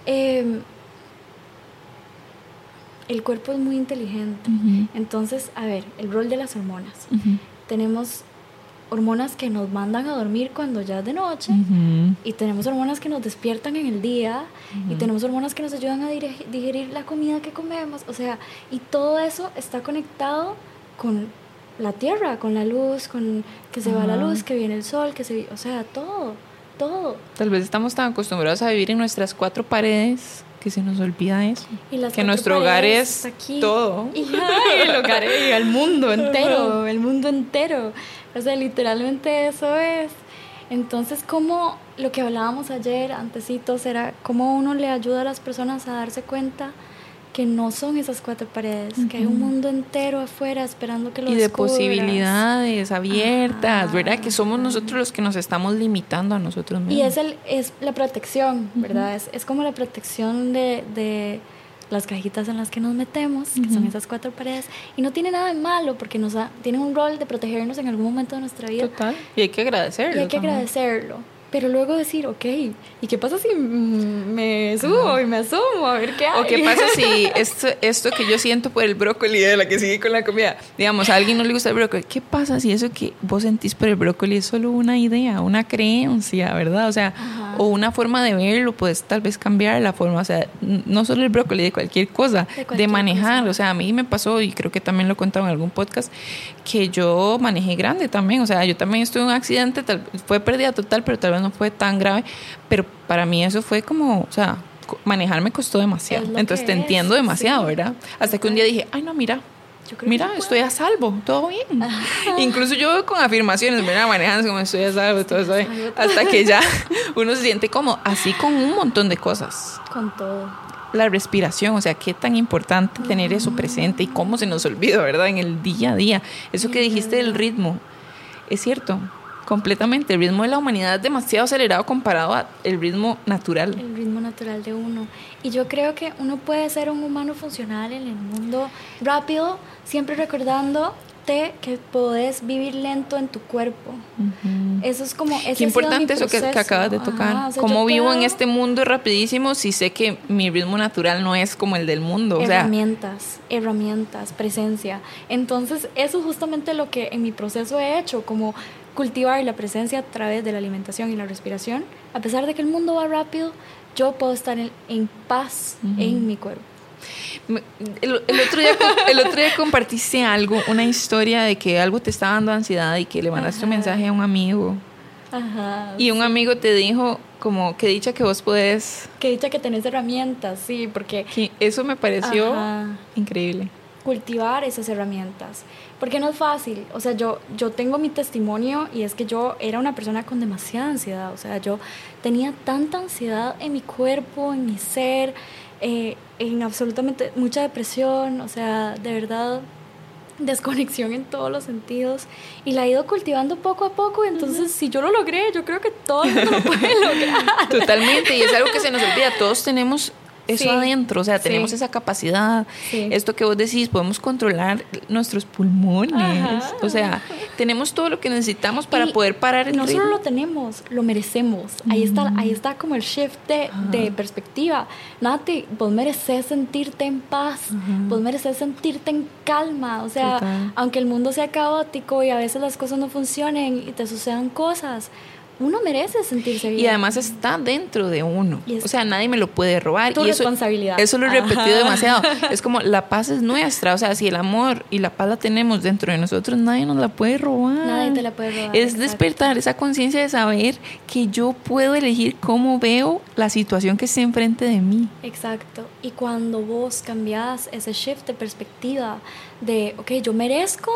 eh, el cuerpo es muy inteligente. Entonces, a ver, el rol de las hormonas. Tenemos hormonas que nos mandan a dormir cuando ya es de noche. Y tenemos hormonas que nos despiertan en el día y tenemos hormonas que nos ayudan a digerir la comida que comemos. O sea, y todo eso está conectado con la tierra, con la luz, con que se va la luz, que viene el sol, que se... O sea, todo, todo. Tal vez estamos tan acostumbrados a vivir en nuestras cuatro paredes que se nos olvida eso. Y las Que nuestro hogar es aquí. todo. Y ay, el hogar y el mundo entero, el mundo entero. O sea, literalmente eso es. Entonces, como lo que hablábamos ayer, antecitos, era cómo uno le ayuda a las personas a darse cuenta que no son esas cuatro paredes, que hay un mundo entero afuera esperando que lo y de descubras. posibilidades abiertas, Ajá. ¿verdad? Que somos nosotros los que nos estamos limitando a nosotros mismos. Y es, el, es la protección, ¿verdad? es, es como la protección de, de las cajitas en las que nos metemos, que son esas cuatro paredes. Y no tiene nada de malo porque nos da, tiene un rol de protegernos en algún momento de nuestra vida. Total. Y hay que agradecerlo. Y hay que agradecerlo. Pero luego decir, ok, ¿y qué pasa si me subo y me asomo a ver qué hay? O qué pasa si esto, esto que yo siento por el brócoli de la que sigue con la comida, digamos, a alguien no le gusta el brócoli, ¿qué pasa si eso que vos sentís por el brócoli es solo una idea, una creencia, ¿verdad? O sea, o una forma de verlo, puedes tal vez cambiar la forma, o sea, no solo el brócoli, de cualquier cosa, de, manejar, o sea, a mí me pasó, y creo que también lo he contado en algún podcast, que yo manejé grande también, o sea, yo también estuve en un accidente, tal, fue pérdida total, pero tal vez no fue tan grave, pero para mí eso fue como, o sea, manejar me costó demasiado. Entonces te entiendo demasiado, ¿verdad? Hasta que un día dije, ay, no, mira, mira, estoy a salvo, todo bien. Incluso yo con afirmaciones, mira, manejando como estoy a salvo, todo eso, hasta que ya uno se siente como así con un montón de cosas. Con todo. La respiración, o sea, qué tan importante tener eso presente y cómo se nos olvida, ¿verdad? En el día a día. Eso que dijiste del ritmo, es cierto Completamente. El ritmo de la humanidad es demasiado acelerado comparado al ritmo natural. El ritmo natural de uno. Y yo creo que uno puede ser un humano funcional en el mundo rápido, siempre recordándote que podés vivir lento en tu cuerpo. Eso es como... Qué importante eso que, acabas de tocar. como vivo en este mundo rapidísimo si sé que mi ritmo natural no es como el del mundo? herramientas, herramientas, presencia. Entonces, eso es justamente lo que en mi proceso he hecho, como cultivar la presencia a través de la alimentación y la respiración, a pesar de que el mundo va rápido, yo puedo estar en, paz en mi cuerpo. El, otro día, el otro día compartiste algo, una historia de que algo te está dando ansiedad y que le mandaste un mensaje a un amigo. Ajá, y un amigo te dijo como que dicha que vos puedes... Que dicha que tenés herramientas, sí, porque... eso me pareció increíble. Cultivar esas herramientas. Porque no es fácil. O sea, yo, yo tengo mi testimonio y es que yo era una persona con demasiada ansiedad. O sea, yo tenía tanta ansiedad en mi cuerpo, en mi ser, eh, en absolutamente mucha depresión. O sea, de verdad, desconexión en todos los sentidos. Y la he ido cultivando poco a poco. Entonces, si yo lo logré, yo creo que todo el mundo lo puede lograr. Totalmente. Y es algo que se nos olvida. Todos tenemos eso adentro, o sea, tenemos esa capacidad. Esto que vos decís, podemos controlar nuestros pulmones. O sea, tenemos todo lo que necesitamos para poder parar el No solo lo tenemos, lo merecemos. Ahí está, ahí está como el shift de, perspectiva. Nati, vos mereces sentirte en paz, vos mereces sentirte en calma. O sea, aunque el mundo sea caótico y a veces las cosas no funcionen y te sucedan cosas, uno merece sentirse bien. Y además está dentro de uno. o sea, nadie me lo puede robar. Tu y responsabilidad. Eso, lo he repetido demasiado. Es como la paz es nuestra. O sea, si el amor y la paz la tenemos dentro de nosotros, nadie nos la puede robar. Nadie te la puede robar. Es despertar esa conciencia de saber que yo puedo elegir cómo veo la situación que esté enfrente de mí. Exacto. Y cuando vos cambias ese shift de perspectiva, de, ok, yo merezco,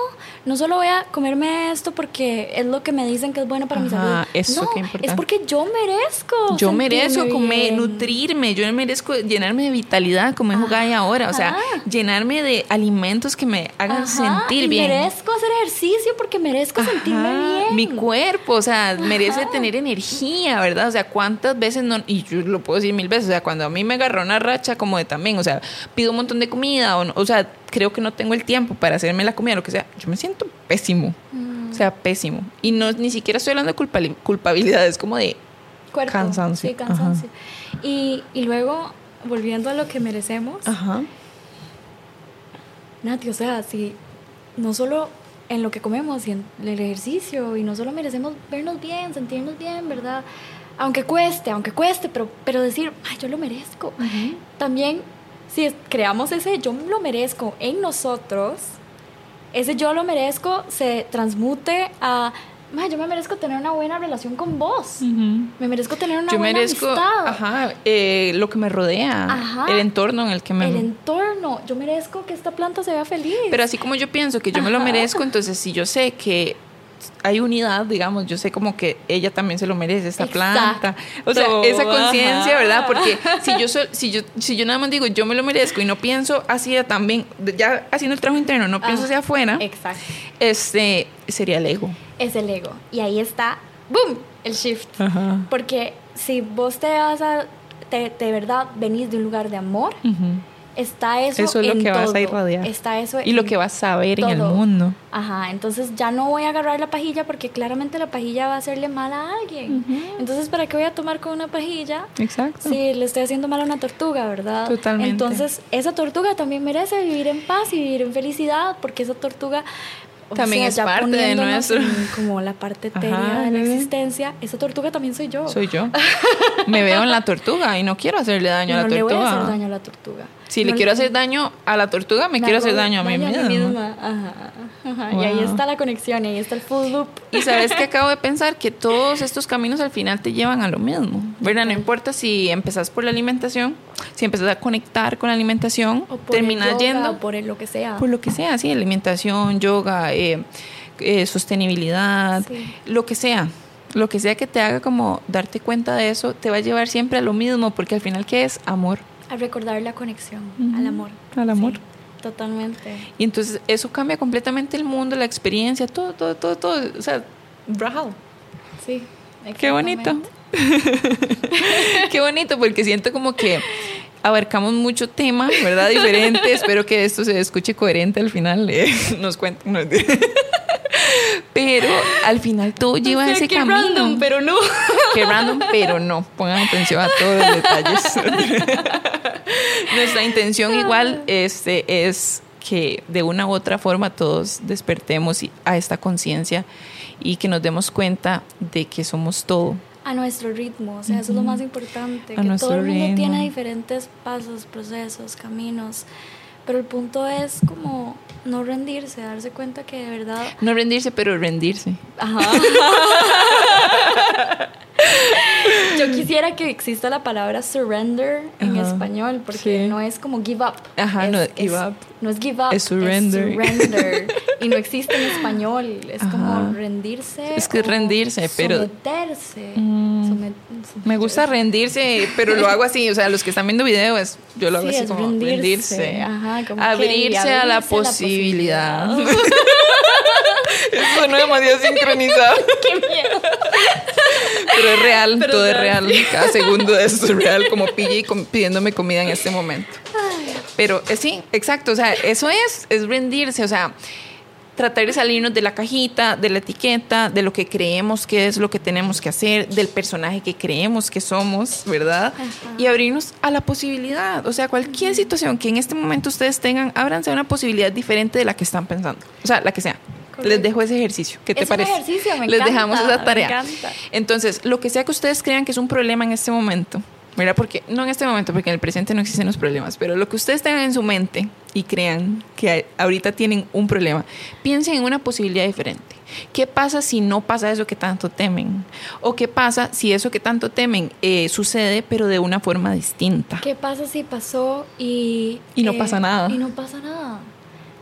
no solo voy a comerme esto porque es lo que me dicen que es bueno para mi salud. Eso no, es porque yo merezco. Yo merezco comer, nutrirme, yo merezco llenarme de vitalidad, como es Gaia ahora, o sea, llenarme de alimentos que me hagan sentir y bien. Merezco hacer ejercicio porque merezco sentirme bien. Mi cuerpo, o sea, merece tener energía, ¿verdad? O sea, cuántas veces no, y yo lo puedo decir mil veces, o sea, cuando a mí me agarró una racha como de también, o sea, pido un montón de comida, o, o sea, creo que no tengo el tiempo para hacerme la comida, lo que sea, yo me siento pésimo. O sea, pésimo. Y no ni siquiera estoy hablando de culpabilidad, es como de cansancio. Sí, cansancio. Y, y, luego, volviendo a lo que merecemos, Ajá. Nati, o sea, si no solo en lo que comemos y en el ejercicio, y no solo merecemos vernos bien, sentirnos bien, ¿verdad? Aunque cueste, aunque cueste, pero, pero decir, ay, yo lo merezco. También si creamos ese yo lo merezco en nosotros, ese yo lo merezco se transmute a yo me merezco tener una buena relación con vos. Me merezco tener una yo buena merezco, Ajá, eh, lo que me rodea, el entorno en el que me... El entorno. Yo merezco que esta planta se vea feliz. Pero así como yo pienso que yo me lo merezco, entonces si yo sé que hay unidad, digamos, yo sé como que ella también se lo merece, esta planta. O sea, esa conciencia, ¿verdad? Porque si yo, si, yo, si yo nada más digo, yo me lo merezco y no pienso así también, ya haciendo el trabajo interno, no pienso hacia afuera, Exacto. este sería el ego. Es el ego. Y ahí está, ¡boom! El shift. Porque si vos te vas a, te, de verdad venís de un lugar de amor, está eso. Eso es lo en que vas a todo. irradiar. Está eso Y lo que vas a ver en el todo. mundo. Ajá, entonces ya no voy a agarrar la pajilla porque claramente la pajilla va a hacerle mal a alguien. Entonces, ¿para qué voy a tomar con una pajilla Exacto. si le estoy haciendo mal a una tortuga, verdad? Totalmente. Entonces, esa tortuga también merece vivir en paz y vivir en felicidad porque esa tortuga... o También es parte de nuestro- como la parte etérea de la existencia, esa tortuga también soy yo. Soy yo. Me veo en la tortuga y no quiero hacerle daño a no la le voy tortuga. a hacer daño a la tortuga. Si No le quiero hacer daño a la tortuga, me, quiero hacer daño a mí misma. Ajá, ajá. Y ahí está la conexión, y ahí está el full loop. Y sabes que acabo de pensar que todos estos caminos al final te llevan a lo mismo, ¿verdad? No importa si empezás por la alimentación, si empezás a conectar con la alimentación, O por el terminas yoga, yendo o por el lo que sea. por lo que sea, sí, alimentación, yoga, eh, eh, sostenibilidad, Sí. lo que sea. Lo que sea que te haga como darte cuenta de eso, te va a llevar siempre a lo mismo, porque al final, ¿qué es? Amor. A recordar la conexión, al amor. al amor. Sí, totalmente. Y entonces eso cambia completamente el mundo, la experiencia, todo, todo, todo, todo. O sea, bravo. Sí. Qué bonito. Qué bonito, porque siento como que abarcamos mucho tema, ¿verdad? Diferente. Espero que esto se escuche coherente al final. eh, nos cuenten. no, Pero al final todo lleva O sea, ese qué camino. random, pero no. Qué random, pero no. Pongan atención a todos los detalles. Nuestra intención igual este, es que de una u otra forma todos despertemos a esta conciencia y que nos demos cuenta de que somos todo. A nuestro ritmo, o sea, eso es lo más importante. A que todo el mundo ritmo. tiene diferentes pasos, procesos, caminos. Pero el punto es como no rendirse, darse cuenta que de verdad No rendirse, pero rendirse. Ajá. Yo quisiera que exista la palabra surrender en Ajá. español, porque Sí. no es como give up. Ajá, no es give up. No es give up, Es surrender. surrender. y no existe en español. Es Ajá. como rendirse. Es que rendirse, pero- Someterse. Mm. Somet- Me gusta rendirse, pero lo hago así. O sea, los que están viendo video, es, yo lo hago Sí, así es como rendirse. rendirse. Ajá, como que abrirse a la a la posibilidad. posibilidad. Eso suena demasiado sincronizado. ¡Qué miedo! Pero es real, Pero todo es real. Cada segundo de es real, como PJ com- pidiéndome comida en este momento. Pero eh, sí, exacto. O sea, eso es, es rendirse. O sea, tratar de salirnos de la cajita, de la etiqueta, de lo que creemos que es lo que tenemos que hacer, del personaje que creemos que somos, ¿verdad? Y abrirnos a la posibilidad. O sea, cualquier situación que en este momento ustedes tengan, ábranse a una posibilidad diferente de la que están pensando. O sea, la que sea. Les Correcto. dejo ese ejercicio. ¿Qué te Es un parece? ejercicio, me Les encanta, dejamos esa me tarea. encanta. Entonces, lo que sea que ustedes crean que es un problema en este momento, ¿verdad? Porque no en este momento, porque en el presente no existen los problemas, pero lo que ustedes tengan en su mente y crean que ahorita tienen un problema, piensen en una posibilidad diferente. ¿Qué pasa si no pasa eso que tanto temen? ¿O qué pasa si eso que tanto temen eh, sucede, pero de una forma distinta? ¿Qué pasa si pasó y... Y no pasa nada. Y no pasa nada.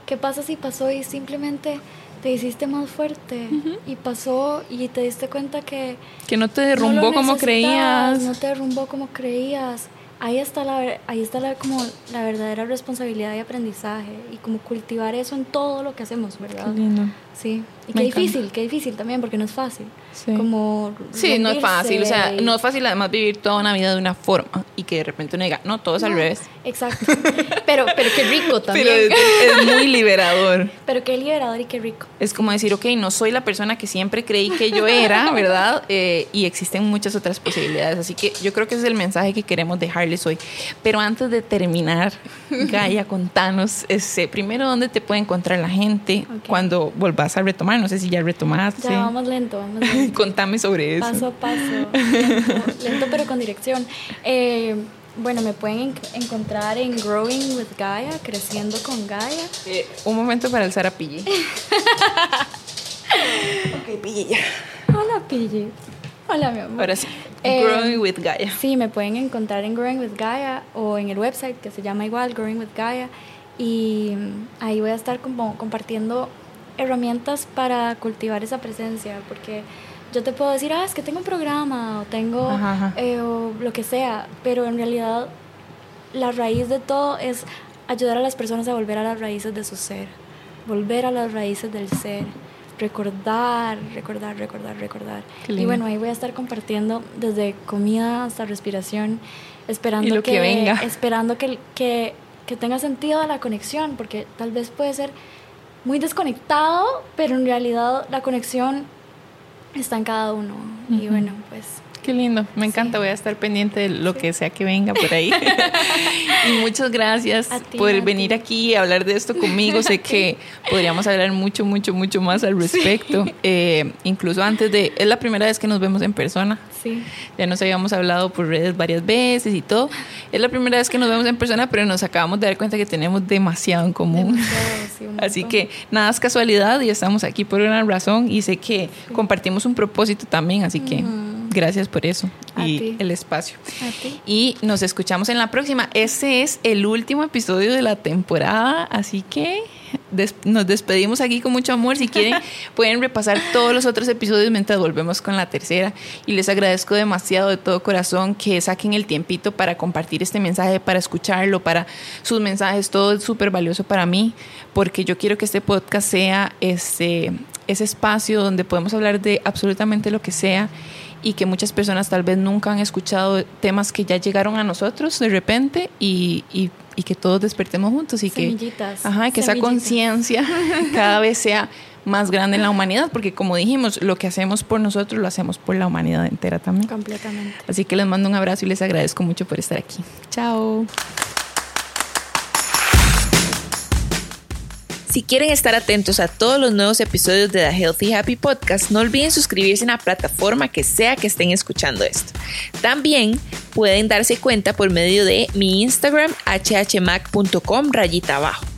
¿Qué pasa si pasó y simplemente te hiciste más fuerte? Y pasó y te diste cuenta que... Que no te derrumbó como creías. No te derrumbó como creías. Ahí está, la, ahí está la, como la verdadera responsabilidad y aprendizaje. Y como cultivar eso en todo lo que hacemos, ¿verdad? Qué lindo. Sí. Y qué difícil, qué difícil también, porque no es fácil. Sí. Como Sí, no es fácil, o sea, no es fácil además vivir toda una vida de una forma y que de repente uno diga, no, todo es al revés. Exacto. Pero, pero qué rico también. Pero es, es muy liberador. Pero qué liberador y qué rico. Es como decir, ok, no soy la persona que siempre creí que yo era, ¿verdad? Eh, y existen muchas otras posibilidades. Así que yo creo que ese es el mensaje que queremos dejarles hoy. Pero antes de terminar, Gaia, contanos, este, primero, ¿dónde te puede encontrar la gente cuando volvás a retomar? No sé si ya retomaste. Ya vamos lento, vamos lento. Contame sobre eso. paso a paso. Lento, lento pero con dirección. Eh, bueno, me pueden en- encontrar en Growing with Gaia, Creciendo con Gaia. Eh, un momento para alzar a Pille. ok, Pille ya. Hola, Pille. Hola, mi amor. Ahora sí. Eh, Growing with Gaia. Sí, me pueden encontrar en Growing with Gaia o en el website que se llama igual, Growing with Gaia. Y ahí voy a estar como compartiendo herramientas para cultivar esa presencia, porque yo te puedo decir, ah, es que tengo un programa o tengo Ajá, ajá. eh, o lo que sea, pero en realidad la raíz de todo es ayudar a las personas a volver a las raíces de su ser, volver a las raíces del ser, recordar, recordar, recordar, recordar. Y bueno, ahí voy a estar compartiendo desde comida hasta respiración, esperando que venga. esperando que, que que tenga sentido la conexión, porque tal vez puede ser muy desconectado, pero en realidad la conexión está en cada uno. Y bueno, pues Qué lindo, me encanta, voy a estar pendiente de lo que sea que venga por ahí. y muchas gracias por venir aquí y hablar de esto conmigo. sé que podríamos hablar mucho, mucho, mucho más al respecto. Eh, incluso antes de, es la primera vez que nos vemos en persona. Sí. Ya nos habíamos hablado por redes varias veces y todo. Es la primera vez que nos vemos en persona, pero nos acabamos de dar cuenta que tenemos demasiado en común. Así que nada es casualidad y estamos aquí por una razón y sé que compartimos un propósito también, así que gracias por eso y el espacio. Y nos escuchamos en la próxima. Este es el último episodio de la temporada, así que nos despedimos aquí con mucho amor. Si quieren, pueden repasar todos los otros episodios mientras volvemos con la tercera. Y les agradezco demasiado de todo corazón que saquen el tiempito para compartir este mensaje, para escucharlo, para sus mensajes. Todo es súper valioso para mí, porque yo quiero que este podcast sea ese, ese espacio donde podemos hablar de absolutamente lo que sea y que muchas personas tal vez nunca han escuchado temas que ya llegaron a nosotros de repente y, y, que todos despertemos juntos y que, ajá, que esa conciencia cada vez sea más grande en la humanidad, porque como dijimos, lo que hacemos por nosotros lo hacemos por la humanidad entera también. Completamente. Así que les mando un abrazo y les agradezco mucho por estar aquí. Chao. Si quieren estar atentos a todos los nuevos episodios de The Healthy Happy Podcast, no olviden suscribirse en la plataforma que sea que estén escuchando esto. También pueden darse cuenta por medio de mi Instagram hhmac.com rayita abajo